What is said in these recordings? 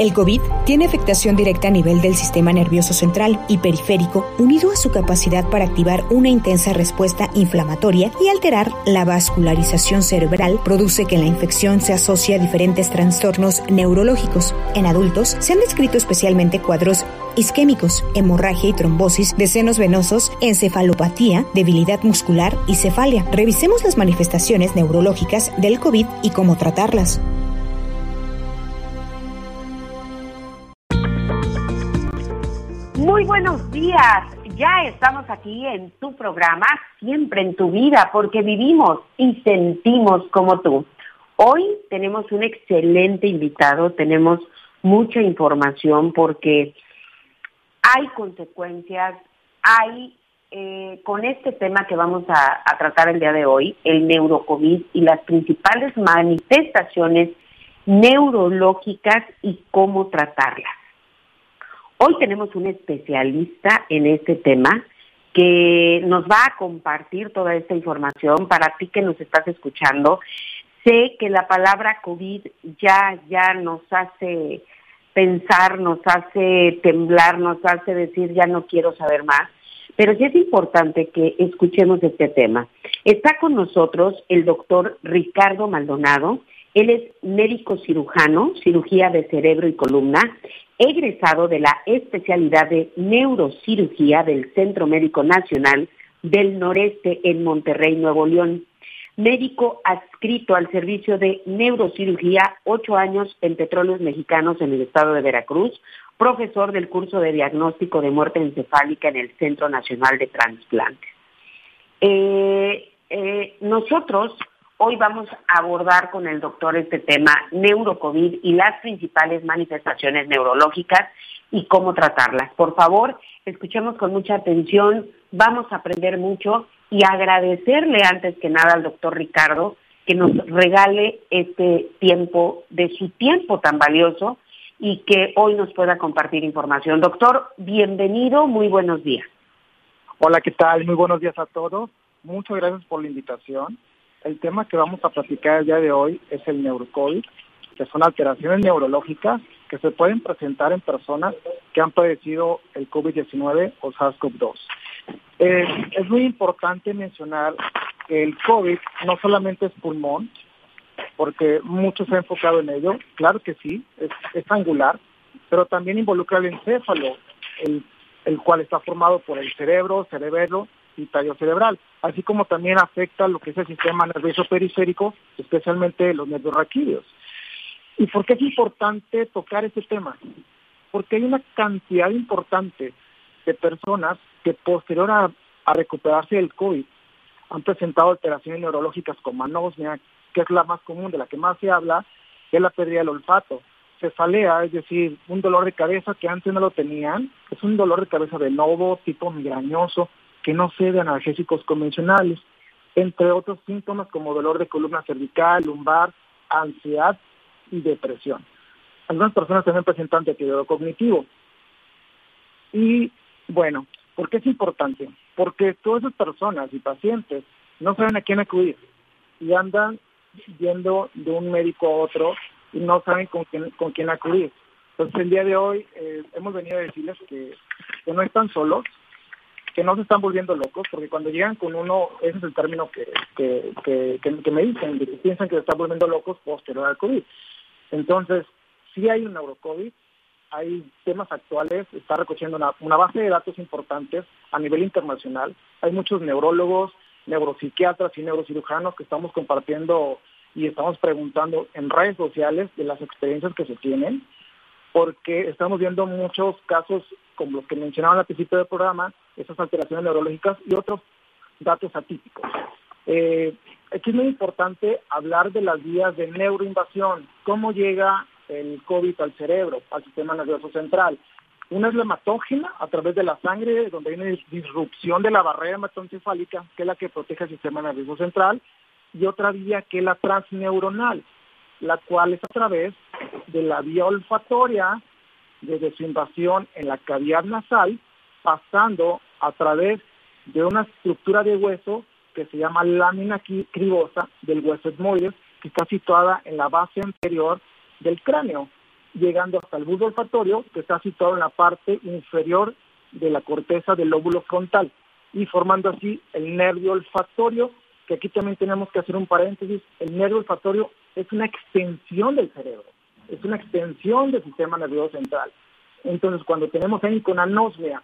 El COVID tiene afectación directa a nivel del sistema nervioso central y periférico, unido a su capacidad para activar una intensa respuesta inflamatoria y alterar la vascularización cerebral, produce que la infección se asocie a diferentes trastornos neurológicos. En adultos se han descrito especialmente cuadros isquémicos, hemorragia y trombosis de senos venosos, encefalopatía, debilidad muscular y cefalia. Revisemos las manifestaciones neurológicas del COVID y cómo tratarlas. Muy buenos días. Ya estamos aquí en tu programa, siempre en tu vida, porque vivimos y sentimos como tú. Hoy tenemos un excelente invitado, tenemos mucha información porque hay consecuencias, hay eh, con este tema que vamos a, a tratar el día de hoy, el neurocovid y las principales manifestaciones neurológicas y cómo tratarlas. Hoy tenemos un especialista en este tema que nos va a compartir toda esta información para ti que nos estás escuchando. Sé que la palabra COVID ya, ya nos hace pensar, nos hace temblar, nos hace decir ya no quiero saber más, pero sí es importante que escuchemos este tema. Está con nosotros el doctor Ricardo Maldonado, él es médico cirujano, cirugía de cerebro y columna, egresado de la especialidad de neurocirugía del Centro Médico Nacional del Noreste en Monterrey, Nuevo León. Médico adscrito al servicio de neurocirugía, ocho años en Petróleos Mexicanos en el estado de Veracruz, profesor del curso de diagnóstico de muerte encefálica en el Centro Nacional de Transplantes. Eh, eh, nosotros Hoy vamos a abordar con el doctor este tema neurocovid y las principales manifestaciones neurológicas y cómo tratarlas. Por favor, escuchemos con mucha atención, vamos a aprender mucho y agradecerle antes que nada al doctor Ricardo que nos regale este tiempo, de su tiempo tan valioso y que hoy nos pueda compartir información. Doctor, bienvenido, muy buenos días. Hola, ¿qué tal? Muy buenos días a todos. Muchas gracias por la invitación. El tema que vamos a platicar el día de hoy es el neurocovid, que son alteraciones neurológicas que se pueden presentar en personas que han padecido el COVID-19 o SARS-CoV-2. Eh, es muy importante mencionar que el COVID no solamente es pulmón, porque mucho se ha enfocado en ello, claro que sí, es, angular, pero también involucra el encéfalo, el cual está formado por el cerebro, cerebelo cerebral así como también afecta lo que es el sistema nervioso periférico, especialmente los nervios raquídeos. ¿Y por qué es importante tocar este tema? Porque hay una cantidad importante de personas que posterior a, recuperarse del COVID han presentado alteraciones neurológicas como anosmia, que es la más común, de la que más se habla, que es la pérdida del olfato. Cefalea, es decir, un dolor de cabeza que antes no lo tenían, es un dolor de cabeza de nuevo, tipo migrañoso, que no cede analgésicos convencionales, entre otros síntomas como dolor de columna cervical, lumbar, ansiedad y depresión. Algunas personas también presentan deterioro cognitivo. Y bueno, ¿por qué es importante? Porque todas esas personas y pacientes no saben a quién acudir y andan yendo de un médico a otro y no saben con quién, con quién acudir. Entonces el día de hoy eh, hemos venido a decirles que no están solos, que no se están volviendo locos, porque cuando llegan con uno, ese es el término que, que, me dicen, que piensan que se están volviendo locos posterior al COVID. Entonces, sí hay un neurocovid, hay temas actuales, está recogiendo una, una, base de datos importantes a nivel internacional. Hay muchos neurólogos, neuropsiquiatras y neurocirujanos que estamos compartiendo y estamos preguntando en redes sociales de las experiencias que se tienen, porque estamos viendo muchos casos como los que mencionaban al principio del programa, esas alteraciones neurológicas y otros datos atípicos. Eh, aquí es muy importante hablar de las vías de neuroinvasión, cómo llega el COVID al cerebro, al sistema nervioso central. Una es la hematógena a través de la sangre, donde hay una disrupción de la barrera hematoencefálica, que es la que protege el sistema nervioso central, y otra vía que es la transneuronal, la cual es a través de la vía olfatoria, desde su invasión en la cavidad nasal, pasando a través de una estructura de hueso que se llama lámina cribosa del hueso etmoides, que está situada en la base anterior del cráneo. llegando hasta el bulbo olfatorio, que está situado en la parte inferior de la corteza del lóbulo frontal y formando así el nervio olfatorio, que aquí también tenemos que hacer un paréntesis, el nervio olfatorio es una extensión del cerebro, es una extensión del sistema nervioso central. Entonces, cuando tenemos ahí con anosmia,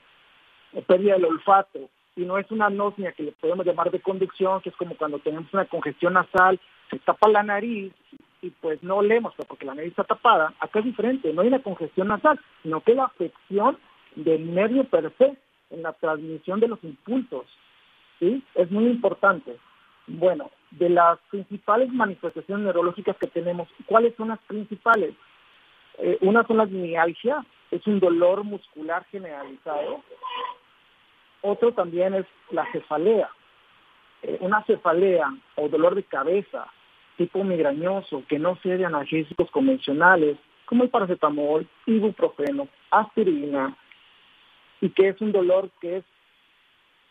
pérdida del olfato, y no es una anosmia que le podemos llamar de conducción, que es como cuando tenemos una congestión nasal, se tapa la nariz y pues no olemos porque la nariz está tapada, acá es diferente, no hay una congestión nasal, sino que la afección del nervio per se en la transmisión de los impulsos. ¿sí? Es muy importante. Bueno, de las principales manifestaciones neurológicas que tenemos, ¿cuáles son las principales? Eh, una son las mialgias, es un dolor muscular generalizado. Otro también es la cefalea. Eh, una cefalea o dolor de cabeza tipo migrañoso que no sea de analgésicos convencionales como el paracetamol, ibuprofeno, aspirina, y que es un dolor que es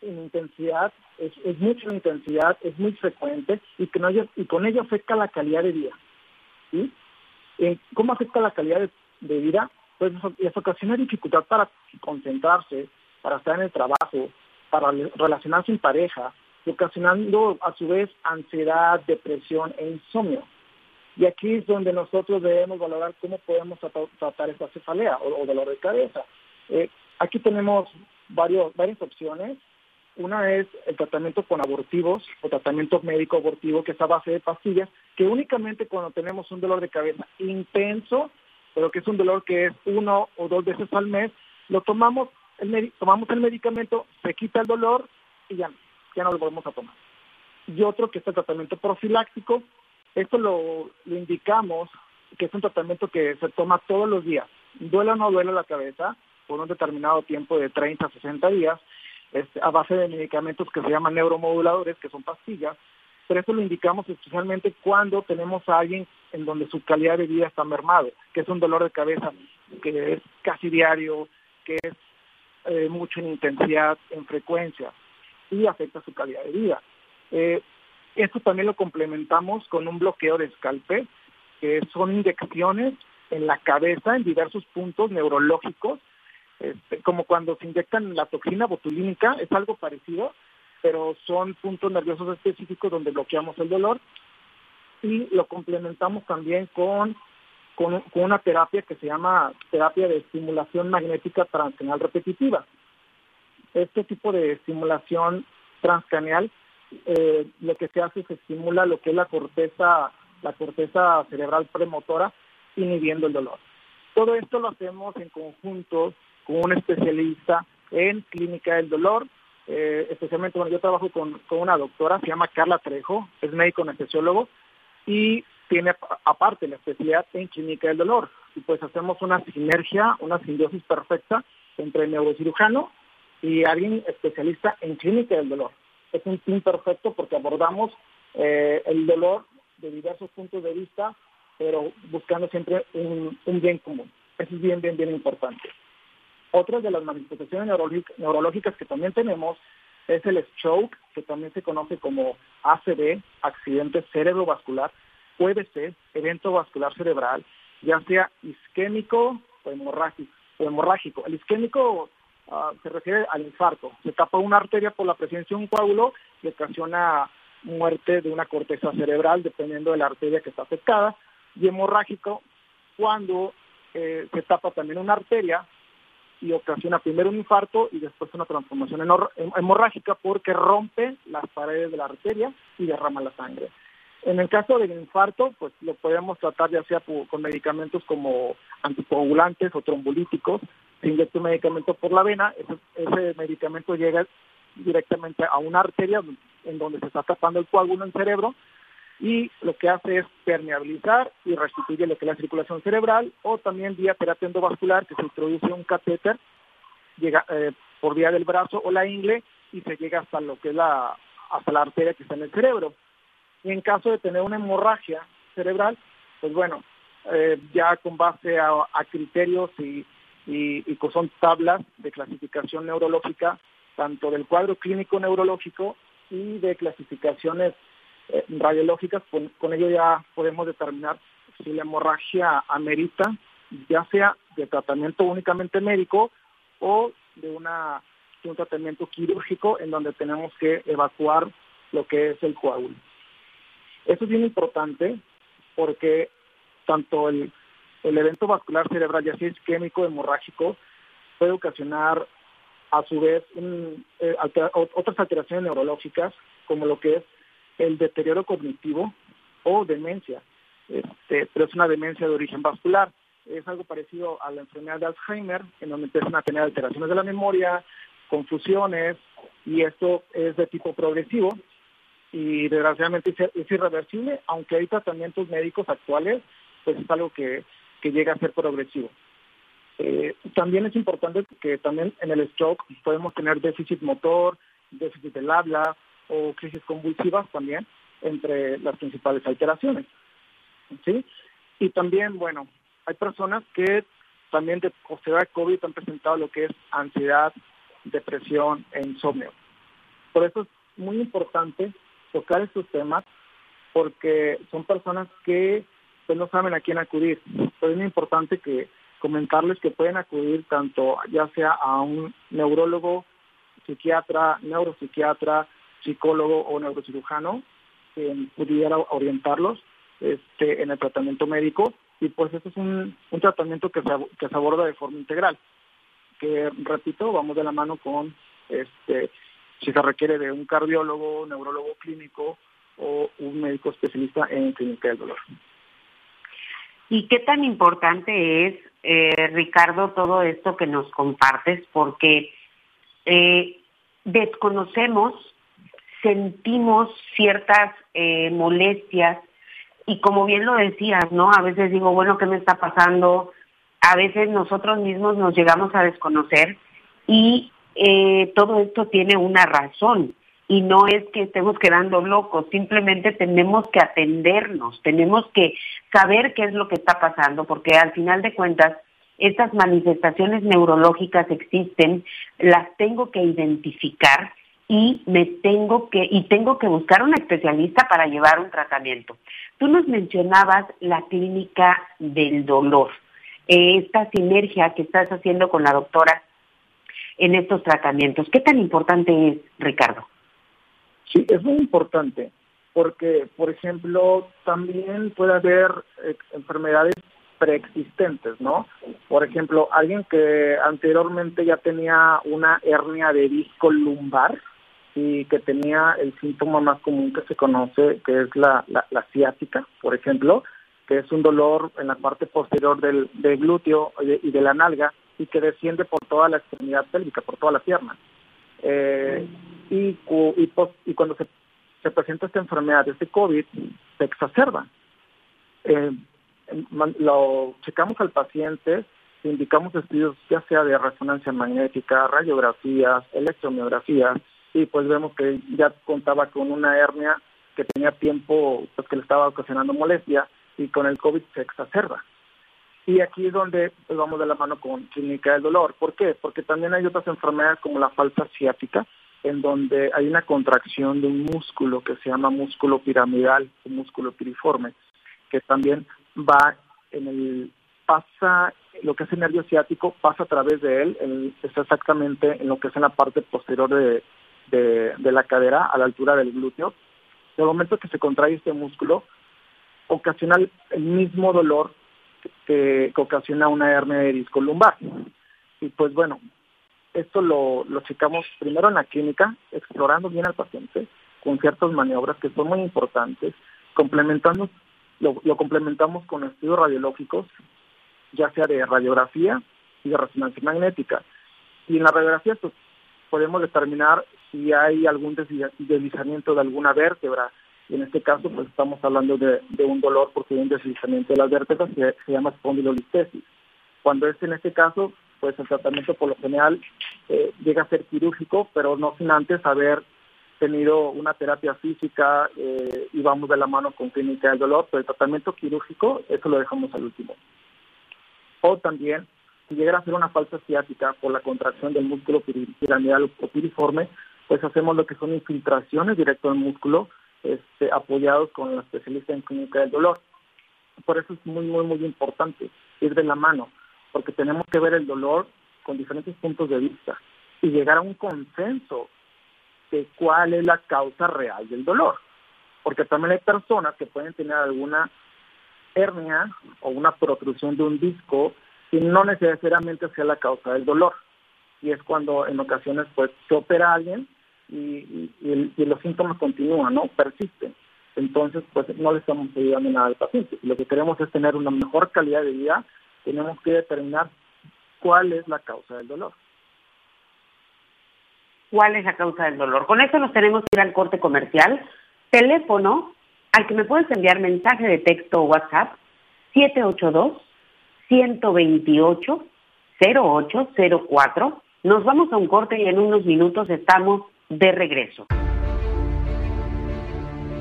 en intensidad, es, es mucha intensidad, es muy frecuente y que no, y con ello afecta la calidad de vida. ¿sí? ¿Cómo afecta la calidad de, vida? Pues eso ocasiona dificultad para concentrarse, para estar en el trabajo, para relacionarse en pareja, ocasionando a su vez ansiedad, depresión e insomnio. Y aquí es donde nosotros debemos valorar cómo podemos tratar esta cefalea o, dolor de cabeza. Eh, Aquí tenemos varios, varias opciones. Una es el tratamiento con abortivos o tratamiento médico abortivo, que es a base de pastillas, que únicamente cuando tenemos un dolor de cabeza intenso, pero que es un dolor que es uno o dos veces al mes, lo tomamos, el, tomamos el medicamento, se quita el dolor y ya, ya no lo volvemos a tomar. Y otro que es el tratamiento profiláctico, esto lo, lo indicamos, que es un tratamiento que se toma todos los días, duela o no duele la cabeza, por un determinado tiempo de 30 a 60 días este, a base de medicamentos que se llaman neuromoduladores, que son pastillas, pero eso lo indicamos especialmente cuando tenemos a alguien en donde su calidad de vida está mermado, que es un dolor de cabeza que es casi diario, que es eh, mucho en intensidad, en frecuencia, y afecta su calidad de vida. Eh, esto también lo complementamos con un bloqueo de escalpe, que son inyecciones en la cabeza en diversos puntos neurológicos este, como cuando se inyectan la toxina botulínica, es algo parecido, pero son puntos nerviosos específicos donde bloqueamos el dolor y lo complementamos también con, con, una terapia que se llama terapia de estimulación magnética transcranial repetitiva. Este tipo de estimulación transcranial eh, lo que se hace es estimula lo que es la corteza, la corteza cerebral premotora, inhibiendo el dolor. Todo esto lo hacemos en conjunto con un especialista en clínica del dolor, eh, especialmente cuando yo trabajo con, una doctora, se llama Carla Trejo, es médico anestesiólogo y tiene aparte la especialidad en clínica del dolor. Y pues hacemos una sinergia, una simbiosis perfecta entre el neurocirujano y alguien especialista en clínica del dolor. Es un team perfecto porque abordamos eh, el dolor de diversos puntos de vista, pero buscando siempre un, bien común. Eso es bien, bien, bien importante. Otra de las manifestaciones neurológicas que también tenemos es el stroke, que también se conoce como ACV, accidente cerebrovascular, puede ser evento vascular cerebral, ya sea isquémico o hemorrágico. O hemorrágico. El isquémico ah, se refiere al infarto. Se tapa una arteria por la presencia de un coágulo y ocasiona muerte de una corteza cerebral, dependiendo de la arteria que está afectada. Y hemorrágico, cuando eh, se tapa también una arteria y ocasiona primero un infarto y después una transformación hemorrágica porque rompe las paredes de la arteria y derrama la sangre. En el caso del infarto, pues lo podemos tratar ya sea con medicamentos como anticoagulantes o trombolíticos. Se inyecta un medicamento por la vena, ese, medicamento llega directamente a una arteria en donde se está tapando el coágulo en el cerebro y lo que hace es permeabilizar y restituye lo que es la circulación cerebral o también vía terapia endovascular que se introduce un catéter llega eh, por vía del brazo o la ingle y se llega hasta lo que es la hasta la arteria que está en el cerebro. Y en caso de tener una hemorragia cerebral, pues bueno, eh, ya con base a, criterios y, y, y son tablas de clasificación neurológica, tanto del cuadro clínico neurológico y de clasificaciones eh, radiológicas, con, ello ya podemos determinar si la hemorragia amerita ya sea de tratamiento únicamente médico o de, una, de un tratamiento quirúrgico en donde tenemos que evacuar lo que es el coágulo. Eso es bien importante porque tanto el, el evento vascular cerebral, ya sea isquémico, hemorrágico, puede ocasionar a su vez eh, otras alteraciones neurológicas como lo que es el deterioro cognitivo o demencia, este, pero es una demencia de origen vascular. Es algo parecido a la enfermedad de Alzheimer, en donde empiezan a tener alteraciones de la memoria, confusiones, y esto es de tipo progresivo y desgraciadamente es irreversible, aunque hay tratamientos médicos actuales, pues es algo que, que llega a ser progresivo. Eh, también es importante que también en el stroke podemos tener déficit motor, déficit del habla o crisis convulsivas también entre las principales alteraciones. ¿sí? Y también, bueno, hay personas que también de posterior COVID han presentado lo que es ansiedad, depresión e insomnio. Por eso es muy importante tocar estos temas porque son personas que pues, no saben a quién acudir. Es muy importante que comentarles que pueden acudir tanto ya sea a un neurólogo, psiquiatra, neuropsiquiatra, psicólogo o neurocirujano, que pudiera orientarlos este, en el tratamiento médico y pues eso es un, un tratamiento que se, que se aborda de forma integral, que repito, vamos de la mano con este si se requiere de un cardiólogo, neurólogo clínico o un médico especialista en clínica del dolor. ¿Y qué tan importante es, eh, Ricardo, todo esto que nos compartes? Porque eh, desconocemos, sentimos ciertas eh, molestias y como bien lo decías, ¿no? A veces digo, bueno, ¿qué me está pasando? A veces nosotros mismos nos llegamos a desconocer y todo esto tiene una razón y no es que estemos quedando locos, simplemente tenemos que atendernos, tenemos que saber qué es lo que está pasando, porque al final de cuentas estas manifestaciones neurológicas existen, las tengo que identificar y me tengo que y tengo que buscar un especialista para llevar un tratamiento. Tú nos mencionabas la clínica del dolor, esta sinergia que estás haciendo con la doctora en estos tratamientos. ¿Qué tan importante es, Ricardo? Sí, es muy importante porque, por ejemplo, también puede haber eh, enfermedades preexistentes, ¿no? Por ejemplo, alguien que anteriormente ya tenía una hernia de disco lumbar y que tenía el síntoma más común que se conoce, que es la, la, ciática, por ejemplo, que es un dolor en la parte posterior del, del glúteo y de la nalga y que desciende por toda la extremidad pélvica, por toda la pierna. Eh, y, cuando se, se, presenta esta enfermedad, este COVID, se exacerba. Eh, lo checamos al paciente, indicamos estudios ya sea de resonancia magnética, radiografías, electromiografías, y pues vemos que ya contaba con una hernia que tenía tiempo pues, que le estaba ocasionando molestia y con el COVID se exacerba. Y aquí es donde vamos de la mano con clínica del dolor. ¿Por qué? Porque también hay otras enfermedades como la falsa ciática, en donde hay una contracción de un músculo que se llama músculo piramidal o músculo piriforme, que también va en el, pasa, lo que es el nervio ciático pasa a través de él, está exactamente en lo que es en la parte posterior de, de, la cadera, a la altura del glúteo. En el momento que se contrae este músculo, ocasiona el mismo dolor que, ocasiona una hernia de disco lumbar. Y pues bueno, esto lo, lo checamos primero en la clínica, explorando bien al paciente con ciertas maniobras que son muy importantes, complementando, lo, complementamos con estudios radiológicos, ya sea de radiografía y de resonancia magnética. Y en la radiografía pues, podemos determinar si hay algún deslizamiento de alguna vértebra, y en este caso, pues estamos hablando de, un dolor hay un deslizamiento de las vértebras que se llama espondilolistesis. Cuando es en este caso, pues el tratamiento por lo general eh, llega a ser quirúrgico, pero no sin antes haber tenido una terapia física eh, y vamos de la mano con clínica del dolor, pero el tratamiento quirúrgico, eso lo dejamos al último. O también, si llega a ser una falsa ciática por la contracción del músculo piramidal o piriforme, pues hacemos lo que son infiltraciones directo al músculo, este, apoyados con la especialista en clínica del dolor. Por eso es muy, muy, muy importante. ir de la mano, porque tenemos que ver el dolor con diferentes puntos de vista y llegar a un consenso de cuál es la causa real del dolor. Porque también hay personas que pueden tener alguna hernia o una protrusión de un disco y no necesariamente sea la causa del dolor. Y es cuando en ocasiones pues se opera a alguien y, los síntomas continúan, ¿no? Persisten. Entonces, pues no le estamos ayudando nada al paciente. lo que queremos es tener una mejor calidad de vida, tenemos que determinar cuál es la causa del dolor. ¿Cuál es la causa del dolor? Con eso nos tenemos que ir al corte comercial. Teléfono al que me puedes enviar mensaje de texto o WhatsApp 782 128 0804. Nos vamos a un corte y en unos minutos estamos de regreso.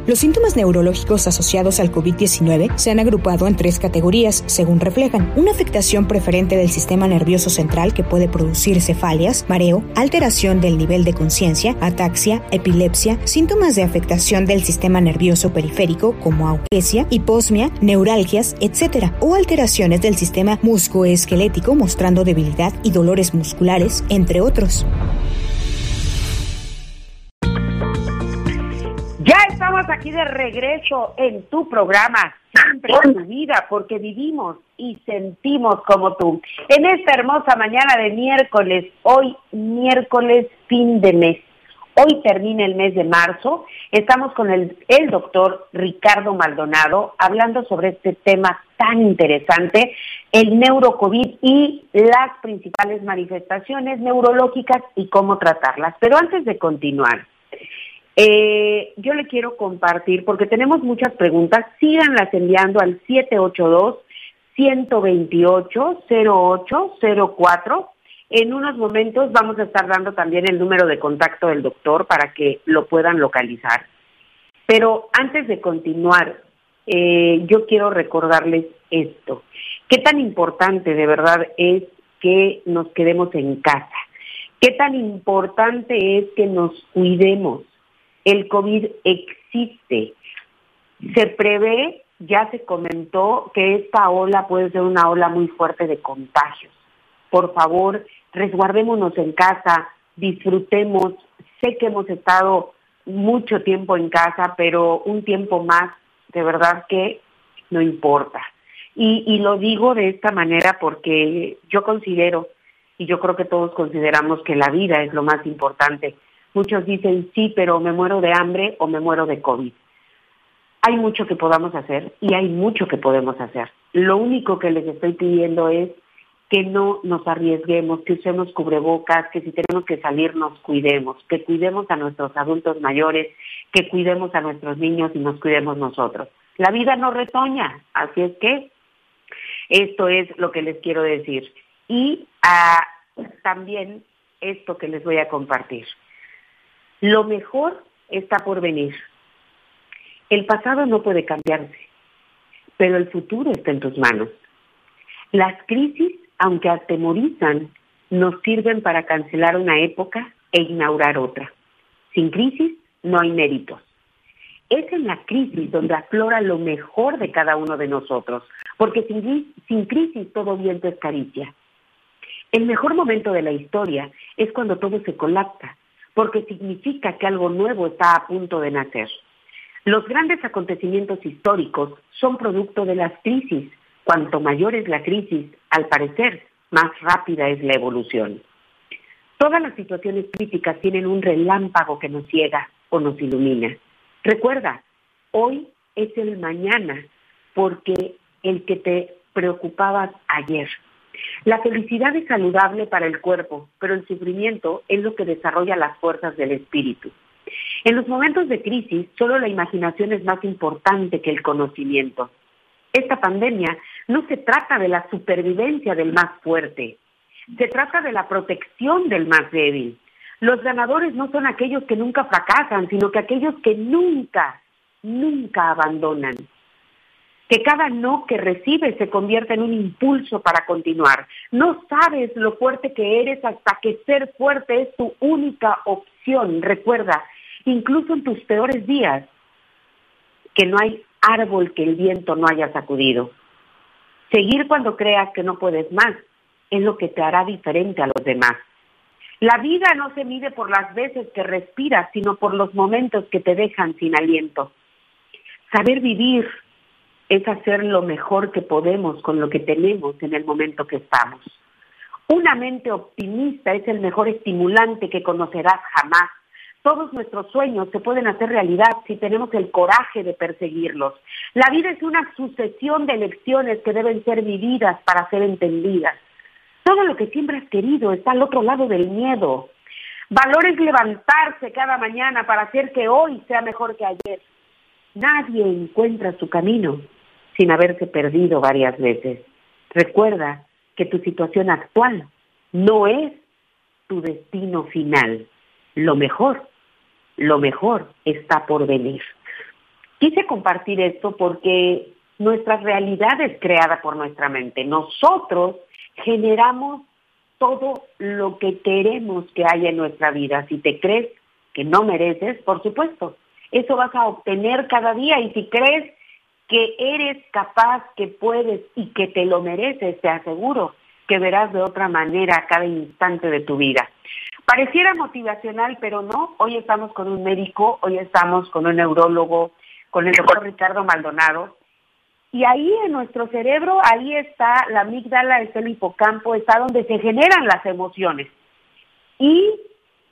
Los síntomas neurológicos asociados al COVID-19 se han agrupado en tres categorías, según reflejan. Una afectación preferente del sistema nervioso central que puede producir cefalias, mareo, alteración del nivel de conciencia, ataxia, epilepsia, síntomas de afectación del sistema nervioso periférico como augesia, hiposmia, neuralgias, etc. o alteraciones del sistema muscoesquelético mostrando debilidad y dolores musculares, entre otros. Aquí de regreso en tu programa, siempre en tu vida, porque vivimos y sentimos como tú. En esta hermosa mañana de miércoles, hoy miércoles fin de mes. Hoy termina el mes de marzo. Estamos con el, el doctor Ricardo Maldonado hablando sobre este tema tan interesante, el neurocovid y las principales manifestaciones neurológicas y cómo tratarlas. Pero antes de continuar, eh, yo le quiero compartir, porque tenemos muchas preguntas, síganlas enviando al 782-128-0804. En unos momentos vamos a estar dando también el número de contacto del doctor para que lo puedan localizar. Pero antes de continuar, eh, yo quiero recordarles esto. ¿Qué tan importante de verdad es que nos quedemos en casa? ¿Qué tan importante es que nos cuidemos? El COVID existe. Se prevé, ya se comentó, que esta ola puede ser una ola muy fuerte de contagios. Por favor, resguardémonos en casa, disfrutemos. Sé que hemos estado mucho tiempo en casa, pero un tiempo más, de verdad que no importa. Y, lo digo de esta manera porque yo considero, y yo creo que todos consideramos que la vida es lo más importante, Muchos dicen, sí, pero me muero de hambre o me muero de COVID. Hay mucho que podamos hacer y hay mucho que podemos hacer. Lo único que les estoy pidiendo es que no nos arriesguemos, que usemos cubrebocas, que si tenemos que salir nos cuidemos, que cuidemos a nuestros adultos mayores, que cuidemos a nuestros niños y nos cuidemos nosotros. La vida no retoña, así es que esto es lo que les quiero decir. Y ah, también esto que les voy a compartir. Lo mejor está por venir. El pasado no puede cambiarse, pero el futuro está en tus manos. Las crisis, aunque atemorizan, nos sirven para cancelar una época e inaugurar otra. Sin crisis no hay méritos. Es en la crisis donde aflora lo mejor de cada uno de nosotros, porque sin, crisis todo viento es caricia. El mejor momento de la historia es cuando todo se colapsa, porque significa que algo nuevo está a punto de nacer. Los grandes acontecimientos históricos son producto de las crisis. Cuanto mayor es la crisis, al parecer, más rápida es la evolución. Todas las situaciones críticas tienen un relámpago que nos ciega o nos ilumina. Recuerda, hoy es el mañana, porque el que te preocupabas ayer la felicidad es saludable para el cuerpo, pero el sufrimiento es lo que desarrolla las fuerzas del espíritu. En los momentos de crisis, solo la imaginación es más importante que el conocimiento. Esta pandemia no se trata de la supervivencia del más fuerte, se trata de la protección del más débil. Los ganadores no son aquellos que nunca fracasan, sino que aquellos que nunca, nunca abandonan que cada no que recibes se convierta en un impulso para continuar. No sabes lo fuerte que eres hasta que ser fuerte es tu única opción. Recuerda, incluso en tus peores días, que no hay árbol que el viento no haya sacudido. Seguir cuando creas que no puedes más es lo que te hará diferente a los demás. La vida no se mide por las veces que respiras, sino por los momentos que te dejan sin aliento. Saber vivir es hacer lo mejor que podemos con lo que tenemos en el momento que estamos. Una mente optimista es el mejor estimulante que conocerás jamás. Todos nuestros sueños se pueden hacer realidad si tenemos el coraje de perseguirlos. La vida es una sucesión de lecciones que deben ser vividas para ser entendidas. Todo lo que siempre has querido está al otro lado del miedo. Valor es levantarse cada mañana para hacer que hoy sea mejor que ayer. Nadie encuentra su camino sin haberse perdido varias veces. Recuerda que tu situación actual no es tu destino final. Lo mejor, lo mejor está por venir. Quise compartir esto porque nuestra realidad es creada por nuestra mente. Nosotros generamos todo lo que queremos que haya en nuestra vida. Si te crees que no mereces, por supuesto, eso vas a obtener cada día y si crees que eres capaz, que puedes y que te lo mereces, te aseguro que verás de otra manera cada instante de tu vida. Pareciera motivacional, pero no. Hoy estamos con un médico, hoy estamos con un neurólogo, con el doctor Ricardo Maldonado, y ahí en nuestro cerebro, ahí está la amígdala, está el hipocampo, está donde se generan las emociones. Y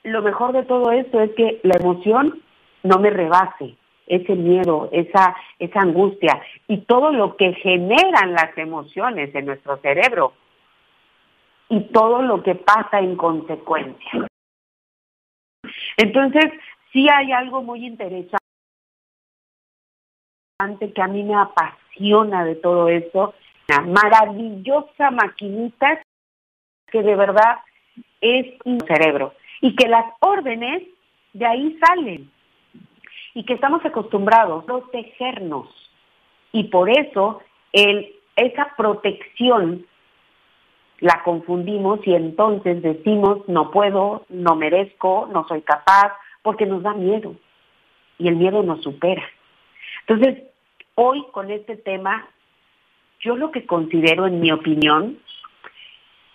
lo mejor de todo esto es que la emoción no me rebase, ese miedo, esa, esa angustia y todo lo que generan las emociones en nuestro cerebro y todo lo que pasa en consecuencia. Entonces, sí hay algo muy interesante que a mí me apasiona de todo esto, una maravillosa maquinita que de verdad es un cerebro y que las órdenes de ahí salen y que estamos acostumbrados a protegernos y por eso esa protección la confundimos y entonces decimos no puedo, no merezco, no soy capaz, porque nos da miedo y el miedo nos supera. Entonces, hoy con este tema, yo lo que considero, en mi opinión,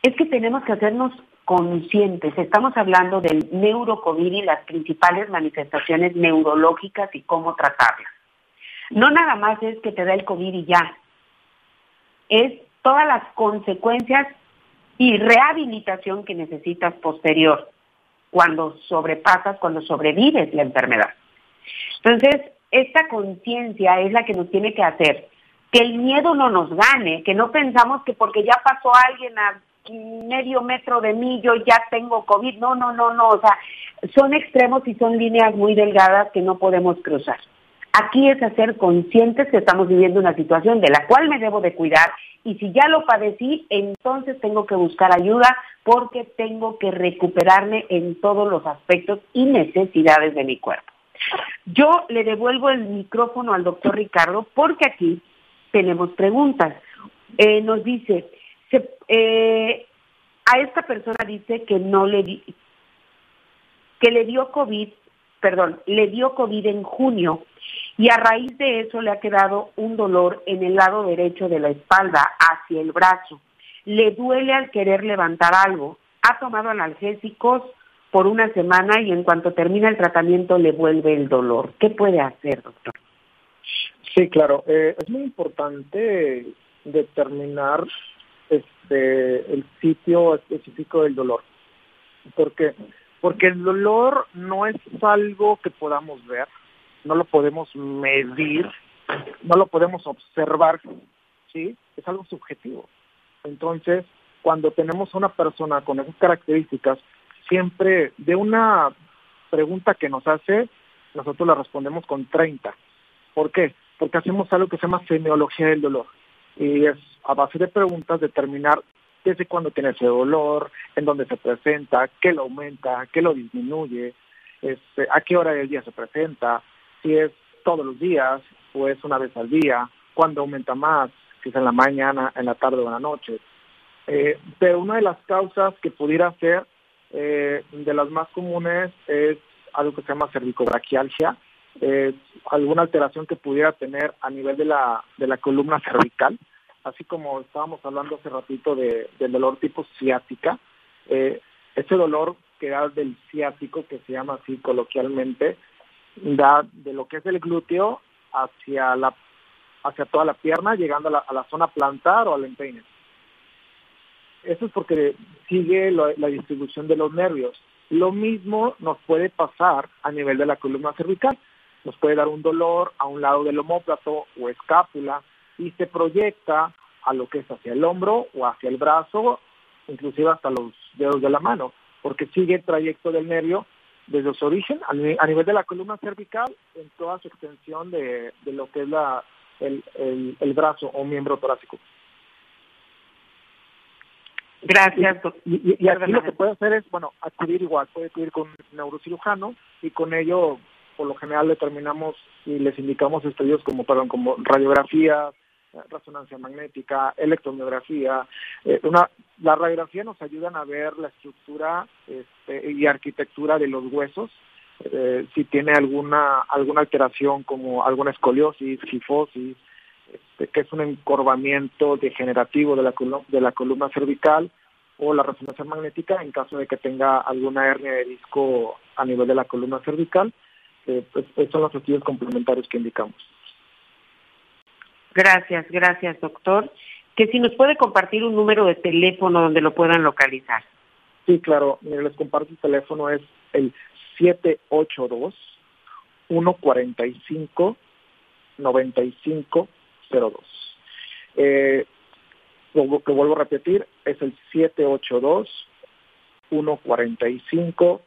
es que tenemos que hacernos conscientes. Estamos hablando del neurocovid y las principales manifestaciones neurológicas y cómo tratarlas. No nada más es que te da el COVID y ya. Es todas las consecuencias y rehabilitación que necesitas posterior cuando sobrepasas, cuando sobrevives la enfermedad. Entonces, esta conciencia es la que nos tiene que hacer que el miedo no nos gane, que no pensamos que porque ya pasó alguien a medio metro de mí yo ya tengo COVID. No, no, no, no. O sea, son extremos y son líneas muy delgadas que no podemos cruzar. Aquí es hacer conscientes que estamos viviendo una situación de la cual me debo de cuidar y si ya lo padecí, entonces tengo que buscar ayuda porque tengo que recuperarme en todos los aspectos y necesidades de mi cuerpo. Yo le devuelvo el micrófono al doctor Ricardo porque aquí tenemos preguntas. Eh, nos dice, eh, a esta persona dice que no le di, que le dio COVID, perdón, le dio COVID en junio y a raíz de eso le ha quedado un dolor en el lado derecho de la espalda hacia el brazo. Le duele al querer levantar algo. Ha tomado analgésicos, por una semana y en cuanto termina el tratamiento le vuelve el dolor. ¿Qué puede hacer, doctor? Sí, claro. Eh, es muy importante determinar este el sitio específico del dolor. ¿Por qué? Porque el dolor no es algo que podamos ver, no lo podemos medir, no lo podemos observar, ¿sí? Es algo subjetivo. Entonces, cuando tenemos a una persona con esas características, siempre de una pregunta que nos hace, nosotros la respondemos con 30. ¿Por qué? Porque hacemos algo que se llama semiología del dolor. Y es a base de preguntas determinar desde cuándo tiene ese dolor, en dónde se presenta, qué lo aumenta, qué lo disminuye, este, a qué hora del día se presenta, si es todos los días o es una vez al día, cuándo aumenta más, si es en la mañana, en la tarde o en la noche. Eh, pero una de las causas que pudiera ser eh, de las más comunes es algo que se llama cervicobraquialgia, alguna alteración que pudiera tener a nivel de la, de la columna cervical, así como estábamos hablando hace ratito de, del dolor tipo ciática, eh, ese dolor que da del ciático, que se llama así coloquialmente, da de lo que es el glúteo hacia la hacia toda la pierna, llegando a la, a la zona plantar o al empeine. Eso es porque sigue la distribución de los nervios. Lo mismo nos puede pasar a nivel de la columna cervical. Nos puede dar un dolor a un lado del homóplato o escápula y se proyecta a lo que es hacia el hombro o hacia el brazo, inclusive hasta los dedos de la mano, porque sigue el trayecto del nervio desde su origen a nivel de la columna cervical en toda su extensión de, lo que es la, el, el, brazo o miembro torácico. Gracias. Y, y, aquí lo que puede hacer es, bueno, acudir igual, puede acudir con un neurocirujano y con ello, por lo general, determinamos y les indicamos estudios como, perdón, como radiografías, resonancia magnética, electromiografía. Eh, una, la radiografía nos ayudan a ver la estructura este, y arquitectura de los huesos, eh, si tiene alguna alguna alteración como alguna escoliosis, gifosis, este, que es un encorvamiento degenerativo de la, de la columna cervical, o la resonancia magnética en caso de que tenga alguna hernia de disco a nivel de la columna cervical. Eh, pues, son los estudios complementarios que indicamos. Gracias, gracias, doctor. Que si nos puede compartir un número de teléfono donde lo puedan localizar. Sí, claro. Mire, les comparto el teléfono, es el 782 145 9502. Eh, lo que vuelvo a repetir, es el 782 145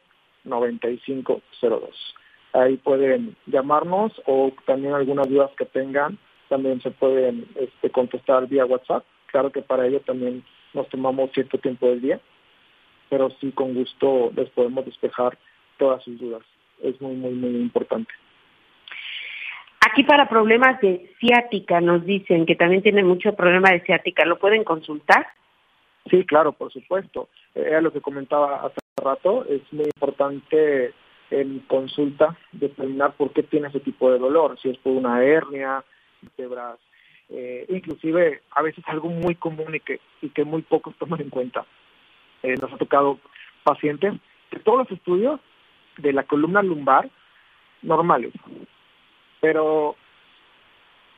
9502. Ahí pueden llamarnos o también algunas dudas que tengan también se pueden este, contestar vía WhatsApp. Claro que para ello también nos tomamos cierto tiempo del día, pero sí con gusto les podemos despejar todas sus dudas. Es muy, muy, muy importante. Aquí para problemas de ciática nos dicen que también tienen mucho problema de ciática. ¿Lo pueden consultar? Sí, claro, por supuesto. Era lo que comentaba hace rato. Es muy importante en consulta determinar por qué tiene ese tipo de dolor. Si es por una hernia, vértebras, eh, inclusive a veces algo muy común y que, y que muy pocos toman en cuenta. Eh, nos ha tocado pacientes que todos los estudios de la columna lumbar normales, pero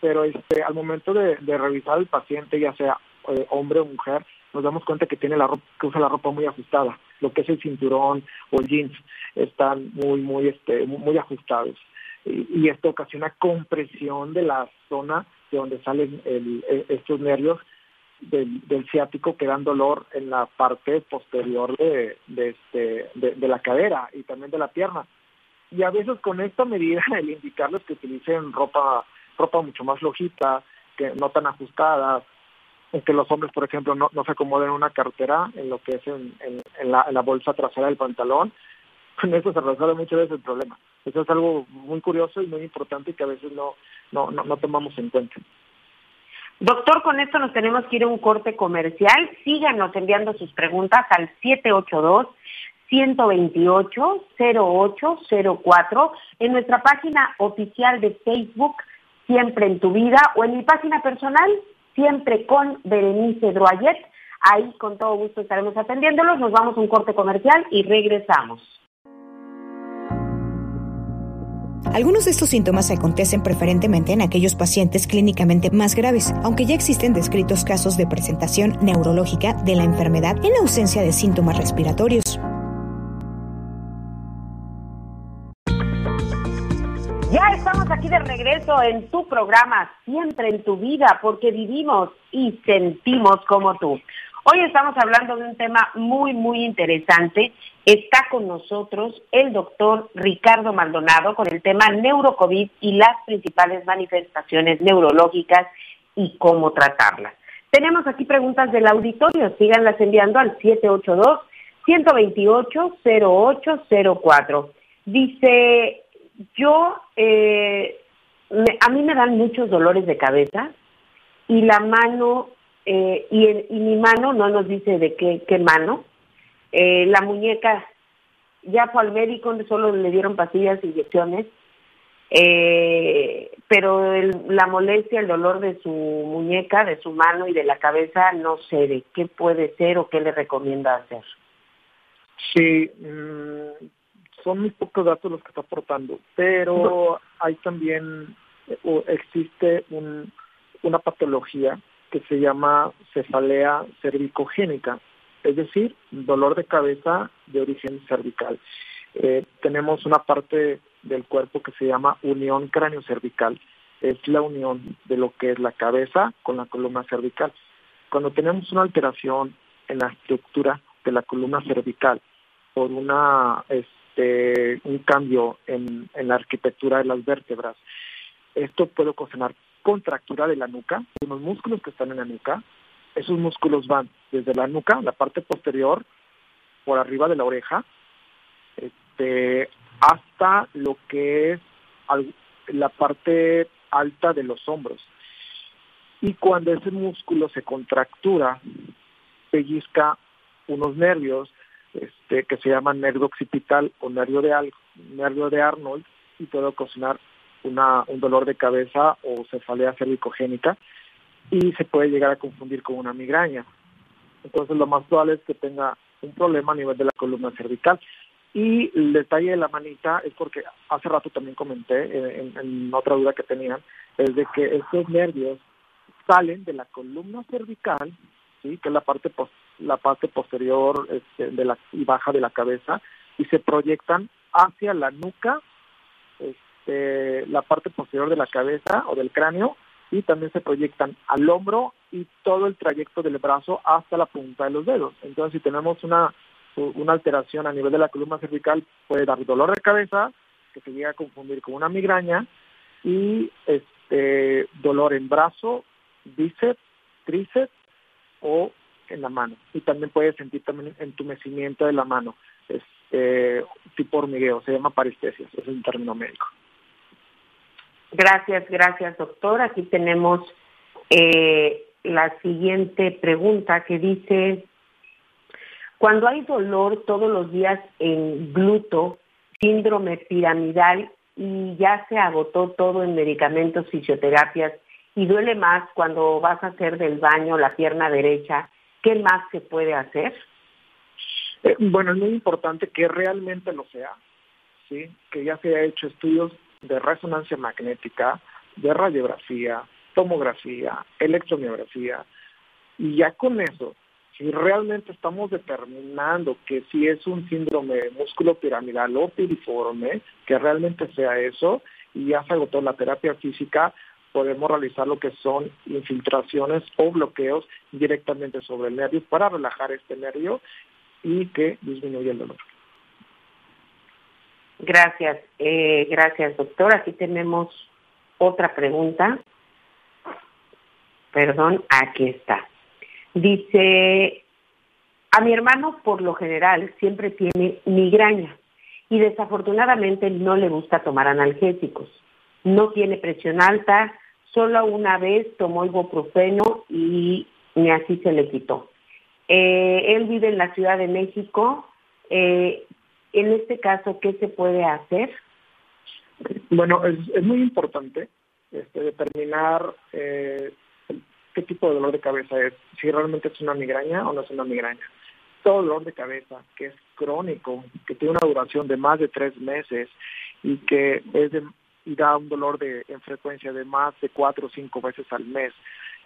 pero este al momento de, revisar al paciente, ya sea eh, hombre o mujer, nos damos cuenta que tiene la ropa, que usa la ropa muy ajustada, lo que es el cinturón o el jeans están muy muy este muy ajustados y, esto ocasiona compresión de la zona de donde salen estos nervios del, ciático que dan dolor en la parte posterior de, este, de, la cadera y también de la pierna. Y a veces con esta medida, el indicarles que utilicen ropa, ropa mucho más flojita, que no tan ajustada, que los hombres, por ejemplo, no, se acomoden una cartera en lo que es en la bolsa trasera del pantalón, con eso se resuelve muchas veces el problema. Eso es algo muy curioso y muy importante que a veces no, no, no, tomamos en cuenta. Doctor, con esto nos tenemos que ir a un corte comercial. Síganos enviando sus preguntas al 782 128 0804 en nuestra página oficial de Facebook Siempre en tu vida o en mi página personal Siempre con Berenice Droyet. Ahí con todo gusto estaremos atendiéndolos. Nos vamos a un corte comercial y regresamos. Algunos de estos síntomas acontecen preferentemente en aquellos pacientes clínicamente más graves, aunque ya existen descritos casos de presentación neurológica de la enfermedad en ausencia de síntomas respiratorios. Ya estamos aquí de regreso en tu programa, siempre en tu vida, porque vivimos y sentimos como tú. Hoy estamos hablando de un tema muy, muy interesante. Está con nosotros el doctor Ricardo Maldonado con el tema neurocovid y las principales manifestaciones neurológicas y cómo tratarlas. Tenemos aquí preguntas del auditorio, síganlas enviando al 782-128-0804. Dice, yo, eh, a mí me dan muchos dolores de cabeza y la mano eh, y, mi mano no nos dice de qué, qué mano. Eh, la muñeca ya fue al médico, solo le dieron pastillas, inyecciones. eh, pero la molestia, el dolor de su muñeca, de su mano y de la cabeza no cede. ¿Qué puede ser o qué le recomienda hacer? Sí, mm, son muy pocos datos los que está aportando, pero hay también, existe una patología que se llama cefalea cervicogénica, es decir, dolor de cabeza de origen cervical. Eh, tenemos una parte del cuerpo que se llama unión cráneo-cervical. Es la unión de lo que es la cabeza con la columna cervical. Cuando tenemos una alteración en la estructura de la columna cervical por una este, un cambio en, en la arquitectura de las vértebras, esto puede ocasionar contractura de la nuca, unos músculos que están en la nuca. Esos músculos van desde la nuca, la parte posterior, por arriba de la oreja, este, hasta lo que es la parte alta de los hombros. Y cuando ese músculo se contractura, pellizca unos nervios este, que se llaman nervio occipital o nervio de, nervio de Arnold y puede ocasionar una, un dolor de cabeza o cefalea cervicogénica y se puede llegar a confundir con una migraña. Entonces lo más probable es que tenga un problema a nivel de la columna cervical. Y el detalle de la manita es porque hace rato también comenté en, otra duda que tenían, es de que estos nervios salen de la columna cervical, ¿sí? que es la parte la parte posterior este, de la, y baja de la cabeza, y se proyectan hacia la nuca, la parte posterior de la cabeza o del cráneo, y también se proyectan al hombro y todo el trayecto del brazo hasta la punta de los dedos. Entonces, si tenemos una una alteración a nivel de la columna cervical puede dar dolor de cabeza, que se llega a confundir con una migraña, y este dolor en brazo, bíceps, tríceps o en la mano. Y también puede sentir también entumecimiento de la mano, este, tipo hormigueo, se llama parestesias, es un término médico. Gracias, gracias doctor. Aquí tenemos eh, la siguiente pregunta que dice, cuando hay dolor todos los días en gluto, síndrome piramidal y ya se agotó todo en medicamentos, fisioterapias y duele más cuando vas a hacer del baño la pierna derecha, ¿qué más se puede hacer? Eh, bueno, es muy importante que realmente lo sea, ¿sí? que ya se haya hecho estudios de resonancia magnética, de radiografía, tomografía, electromiografía, y ya con eso si realmente estamos determinando que si es un síndrome músculo piramidal o piriforme, que realmente sea eso, y ya se agotó la terapia física, podemos realizar lo que son infiltraciones o bloqueos directamente sobre el nervio para relajar este nervio y que disminuya el dolor. Gracias, eh, gracias doctor. Aquí tenemos otra pregunta. Perdón, aquí está. Dice, a mi hermano por lo general siempre tiene migraña y desafortunadamente no le gusta tomar analgésicos. No tiene presión alta, solo una vez tomó ibuprofeno y ni así se le quitó. Eh, él vive en la Ciudad de México. Eh, en este caso, ¿qué se puede hacer? Bueno, es, muy importante este, determinar eh, qué tipo de dolor de cabeza es, si realmente es una migraña o no es una migraña. Todo dolor de cabeza que es crónico, que tiene una duración de más de tres meses y que es de, y da un dolor de, en frecuencia de más de cuatro o cinco veces al mes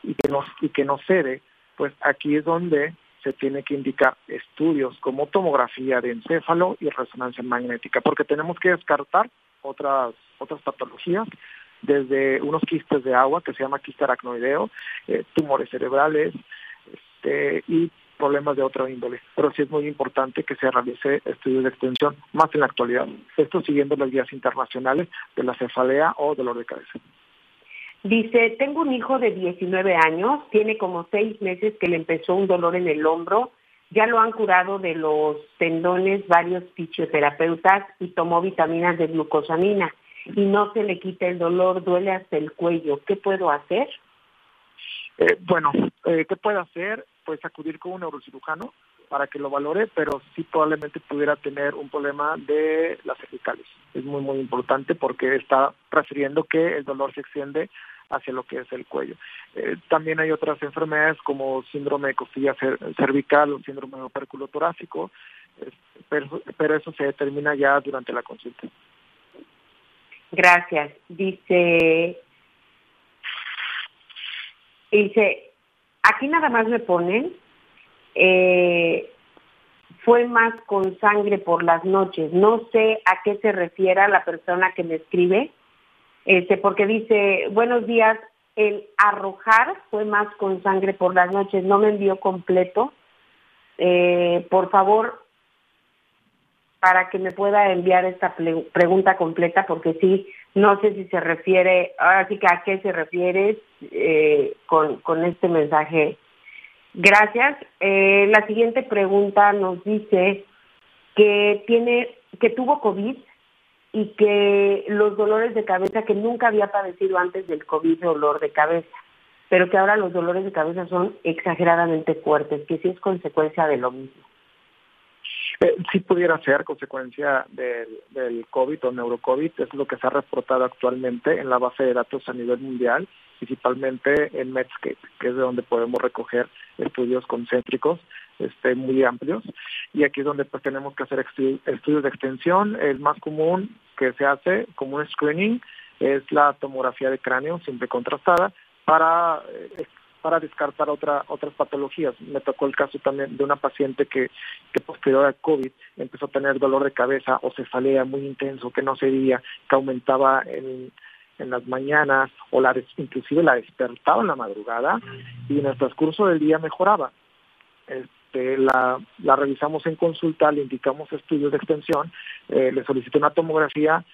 y que no, y que no cede, pues aquí es donde se tiene que indicar estudios como tomografía de encéfalo y resonancia magnética, porque tenemos que descartar otras, otras patologías desde unos quistes de agua que se llama quiste aracnoideo, eh, tumores cerebrales este, y problemas de otra índole. Pero sí es muy importante que se realice estudios de extensión, más en la actualidad. Esto siguiendo las guías internacionales de la cefalea o dolor de cabeza. Dice, tengo un hijo de 19 años, tiene como seis meses que le empezó un dolor en el hombro, ya lo han curado de los tendones varios fisioterapeutas y tomó vitaminas de glucosamina y no se le quita el dolor, duele hasta el cuello. ¿Qué puedo hacer? Eh, bueno, eh, ¿qué puede hacer? Pues acudir con un neurocirujano para que lo valore, pero sí probablemente pudiera tener un problema de las cervicales. Es muy, muy importante porque está refiriendo que el dolor se extiende hacia lo que es el cuello. Eh, también hay otras enfermedades como síndrome de costilla cervical o síndrome de opérculo torácico, pero, pero eso se determina ya durante la consulta. Gracias. Dice, dice, aquí nada más me ponen, eh, fue más con sangre por las noches. No sé a qué se refiere la persona que me escribe, este, porque dice, buenos días, el arrojar fue más con sangre por las noches, no me envió completo. Eh, por favor, para que me pueda enviar esta pregunta completa, porque sí, no sé si se refiere, ahora sí que a qué se refiere eh, con este mensaje. Gracias. Eh, la siguiente pregunta nos dice que tiene, que tuvo COVID y que los dolores de cabeza que nunca había padecido antes del COVID, dolor de cabeza, pero que ahora los dolores de cabeza son exageradamente fuertes, que sí es consecuencia de lo mismo. Eh, sí pudiera ser consecuencia del, del COVID o neurocovid, es lo que se ha reportado actualmente en la base de datos a nivel mundial, principalmente en Medscape, que es de donde podemos recoger estudios concéntricos este, muy amplios. Y aquí es donde pues, tenemos que hacer estudios de extensión. El más común que se hace como un screening es la tomografía de cráneo, siempre contrastada, para eh, para descartar otra, otras patologías. Me tocó el caso también de una paciente que, que posterior al COVID empezó a tener dolor de cabeza o cefalea muy intenso, que no se veía, que aumentaba en, en las mañanas o la inclusive la despertaba en la madrugada y en el transcurso del día mejoraba. Este, la, la revisamos en consulta, le indicamos estudios de extensión, eh, le solicité una tomografía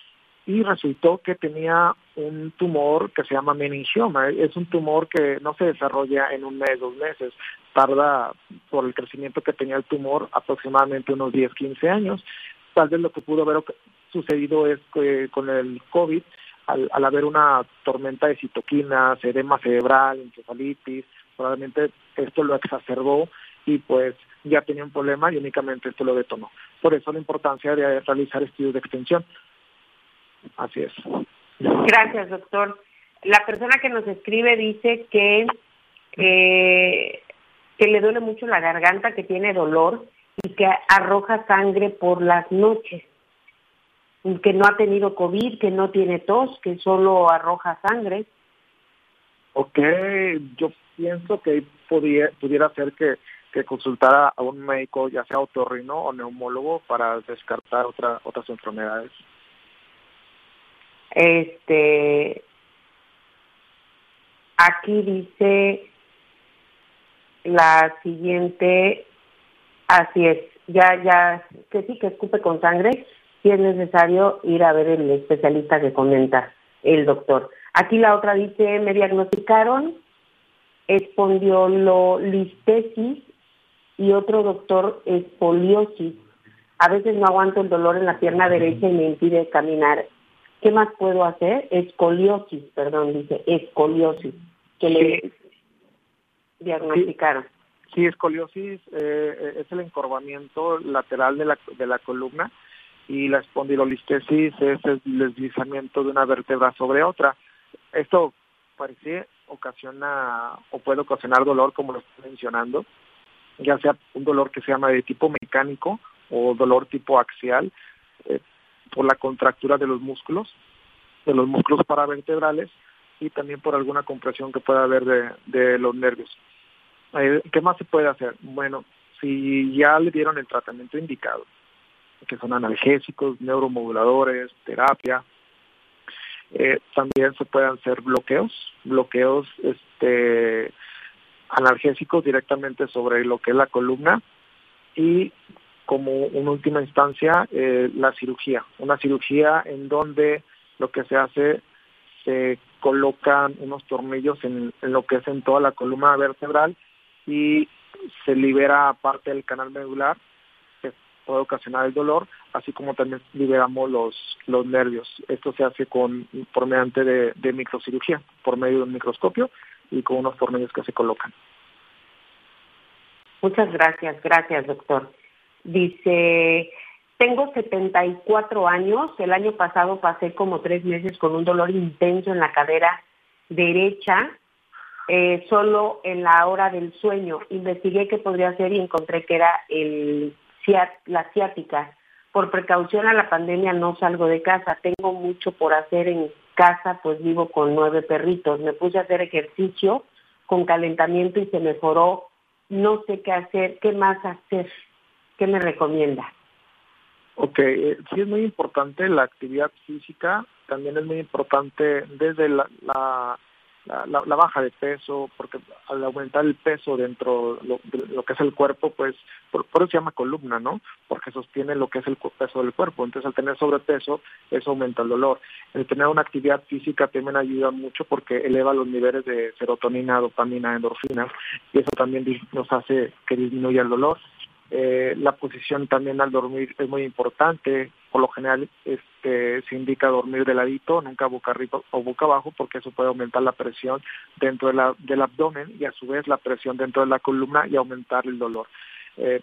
y resultó que tenía un tumor que se llama meningioma. Es un tumor que no se desarrolla en un mes, dos meses. Tarda, por el crecimiento que tenía el tumor, aproximadamente unos 10, 15 años. Tal vez lo que pudo haber sucedido es que con el COVID, al, al haber una tormenta de citoquinas, edema cerebral, encefalitis, probablemente esto lo exacerbó y pues ya tenía un problema y únicamente esto lo detonó. Por eso la importancia de realizar estudios de extensión. Así es. Gracias, doctor. La persona que nos escribe dice que, eh, que le duele mucho la garganta, que tiene dolor y que arroja sangre por las noches. Que no ha tenido COVID, que no tiene tos, que solo arroja sangre. Ok, yo pienso que pudiera, pudiera ser que, que consultara a un médico, ya sea otorrino o neumólogo, para descartar otra, otras enfermedades. Este, aquí dice la siguiente, así es, ya, ya, que sí, que escupe con sangre, si es necesario ir a ver el especialista que comenta el doctor. Aquí la otra dice, me diagnosticaron espondiololistesis y otro doctor espoliosis. A veces no aguanto el dolor en la pierna derecha y me impide caminar. ¿Qué más puedo hacer? Escoliosis, perdón, dice escoliosis, que le diagnosticaron. Sí, escoliosis eh, eh, es el encorvamiento lateral de la, de la columna y la espondilolistesis es el deslizamiento de una vértebra sobre otra. Esto parece ocasiona o puede ocasionar dolor, como lo estoy mencionando, ya sea un dolor que se llama de tipo mecánico o dolor tipo axial, eh, por la contractura de los músculos, de los músculos paravertebrales y también por alguna compresión que pueda haber de, los nervios. Eh, ¿Qué más se puede hacer? Bueno, si ya le dieron el tratamiento indicado, que son analgésicos, neuromoduladores, terapia, eh, también se pueden hacer bloqueos, bloqueos este, analgésicos directamente sobre lo que es la columna y como una última instancia eh, la cirugía, una cirugía en donde lo que se hace se colocan unos tornillos en, lo que es en toda la columna vertebral y se libera parte del canal medular puede ocasionar el dolor, así como también liberamos los, los nervios. Esto se hace con por mediante de, microcirugía, por medio de un microscopio y con unos tornillos que se colocan. Muchas gracias, gracias doctor. Dice, tengo 74 años, el año pasado pasé como tres meses con un dolor intenso en la cadera derecha, eh, solo en la hora del sueño. Investigué qué podría ser y encontré que era el, la ciática. Por precaución a la pandemia no salgo de casa, tengo mucho por hacer en casa, pues vivo con nueve perritos. Me puse a hacer ejercicio con calentamiento y se mejoró. No sé qué hacer, qué más hacer, qué me recomienda. Ok, eh, sí es muy importante la actividad física, también es muy importante desde la, la, la, baja de peso, porque al aumentar el peso dentro de lo que es el cuerpo, pues por, eso se llama columna, ¿no? Porque sostiene lo que es el peso del cuerpo. Entonces, al tener sobrepeso, eso aumenta el dolor. El tener una actividad física también ayuda mucho porque eleva los niveles de serotonina, dopamina, endorfinas, y eso también nos hace que disminuya el dolor. Eh, la posición también al dormir es muy importante. Por lo general este, se indica dormir de ladito, nunca boca arriba o boca abajo, porque eso puede aumentar la presión dentro del abdomen y a su vez la presión dentro de la columna y aumentar el dolor. Eh,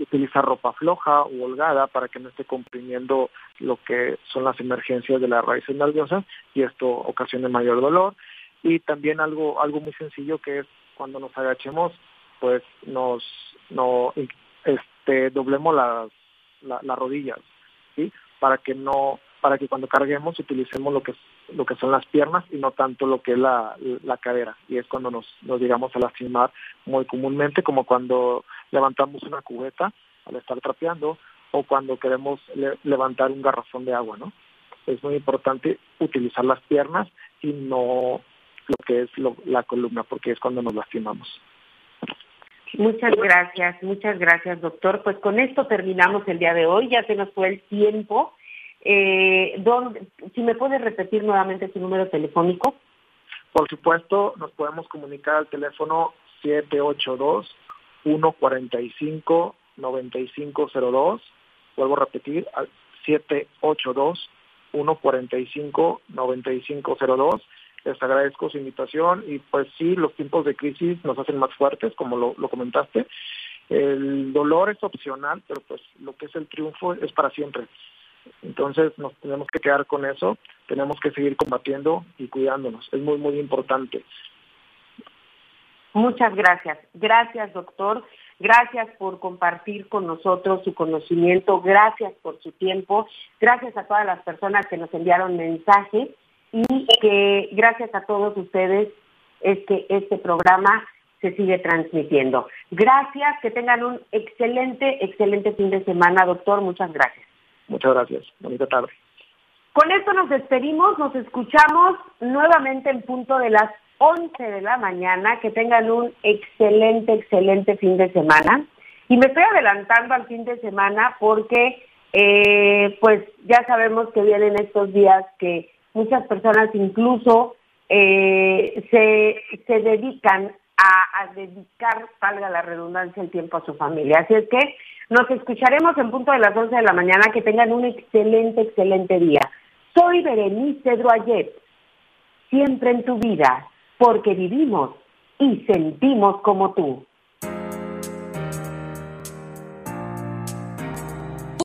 utilizar ropa floja o holgada para que no esté comprimiendo lo que son las emergencias de las raíces nerviosas y esto ocasione mayor dolor. Y también algo, algo muy sencillo que es cuando nos agachemos, pues nos no este, doblemos las rodillas, Para que no, para que cuando carguemos utilicemos lo que lo que son las piernas y no tanto lo que es la, la cadera y es cuando nos, nos llegamos a lastimar muy comúnmente como cuando levantamos una cubeta al estar trapeando o cuando queremos levantar un garrafón de agua, ¿no? Es muy importante utilizar las piernas y no lo que es la columna porque es cuando nos lastimamos. Muchas gracias, muchas gracias, doctor. Pues con esto terminamos el día de hoy, ya se nos fue el tiempo. Eh, si me puede repetir nuevamente su número telefónico. Por supuesto, nos podemos comunicar al teléfono 782-145-9502. Vuelvo a repetir, al 782-145-9502 les agradezco su invitación y pues sí, los tiempos de crisis nos hacen más fuertes, como lo, comentaste. El dolor es opcional, pero pues lo que es el triunfo es para siempre. Entonces nos tenemos que quedar con eso, tenemos que seguir combatiendo y cuidándonos. Es muy, muy importante. Muchas gracias. Gracias, doctor. Gracias por compartir con nosotros su conocimiento. Gracias por su tiempo. Gracias a todas las personas que nos enviaron mensajes y que gracias a todos ustedes es que este programa se sigue transmitiendo. Gracias, que tengan un excelente, excelente fin de semana, doctor. Muchas gracias. Muchas gracias. Bonita tarde. Con esto nos despedimos, nos escuchamos nuevamente en punto de las 11 de la mañana. Que tengan un excelente, excelente fin de semana. Y me estoy adelantando al fin de semana porque, eh, pues ya sabemos que vienen estos días que muchas personas incluso eh, se, se dedican a, dedicar, valga la redundancia, el tiempo a su familia. Así es que nos escucharemos en punto de las 11 de la mañana. Que tengan un excelente, excelente día. Soy Berenice Droyet, siempre en tu vida, porque vivimos y sentimos como tú.